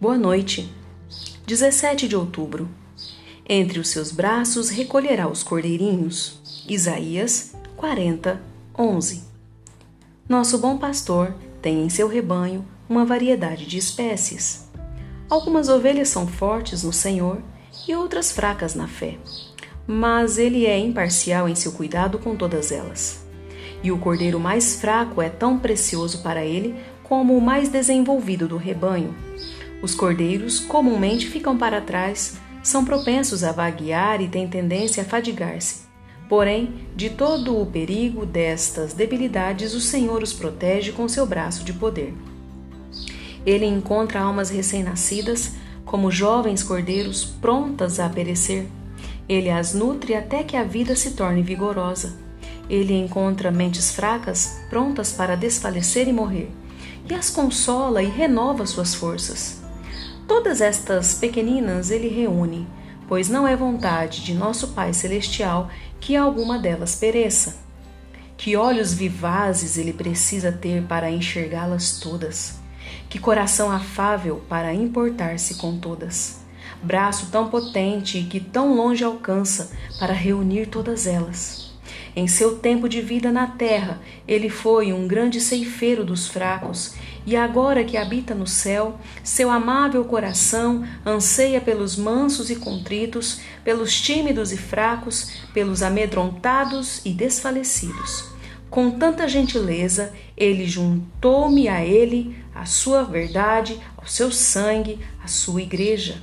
Boa noite. 17 de outubro. Entre os seus braços recolherá os cordeirinhos. Isaías 40, 11. Nosso bom pastor tem em seu rebanho uma variedade de espécies. Algumas ovelhas são fortes no Senhor e outras fracas na fé, mas ele é imparcial em seu cuidado com todas elas. E o cordeiro mais fraco é tão precioso para ele como o mais desenvolvido do rebanho. Os cordeiros comumente ficam para trás, são propensos a vaguear e têm tendência a fadigar-se. Porém, de todo o perigo destas debilidades, o Senhor os protege com seu braço de poder. Ele encontra almas recém-nascidas, como jovens cordeiros prontas a perecer. Ele as nutre até que a vida se torne vigorosa. Ele encontra mentes fracas, prontas para desfalecer e morrer, e as consola e renova suas forças. Todas estas pequeninas ele reúne, pois não é vontade de nosso Pai Celestial que alguma delas pereça. Que olhos vivazes ele precisa ter para enxergá-las todas. Que coração afável para importar-se com todas. Braço tão potente que tão longe alcança para reunir todas elas. Em seu tempo de vida na terra, ele foi um grande ceifeiro dos fracos, e agora que habita no céu, seu amável coração anseia pelos mansos e contritos, pelos tímidos e fracos, pelos amedrontados e desfalecidos. Com tanta gentileza, ele juntou-me a ele, a sua verdade, ao seu sangue, a sua igreja.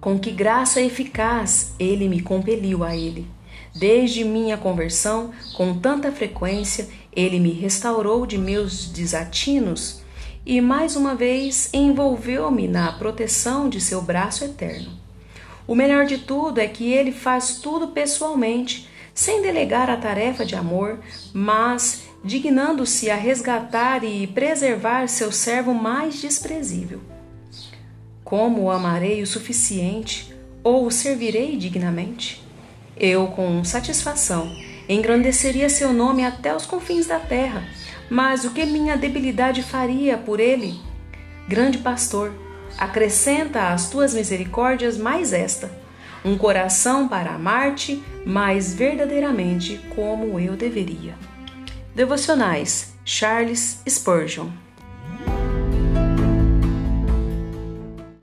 Com que graça eficaz ele me compeliu a ele. Desde minha conversão, com tanta frequência, ele me restaurou de meus desatinos e mais uma vez envolveu-me na proteção de seu braço eterno. O melhor de tudo é que ele faz tudo pessoalmente, sem delegar a tarefa de amor, mas dignando-se a resgatar e preservar seu servo mais desprezível. Como o amarei o suficiente ou o servirei dignamente? Eu, com satisfação, engrandeceria seu nome até os confins da terra. Mas o que minha debilidade faria por ele? Grande pastor, acrescenta às tuas misericórdias mais esta: um coração para amar-te mais verdadeiramente como eu deveria. Devocionais Charles Spurgeon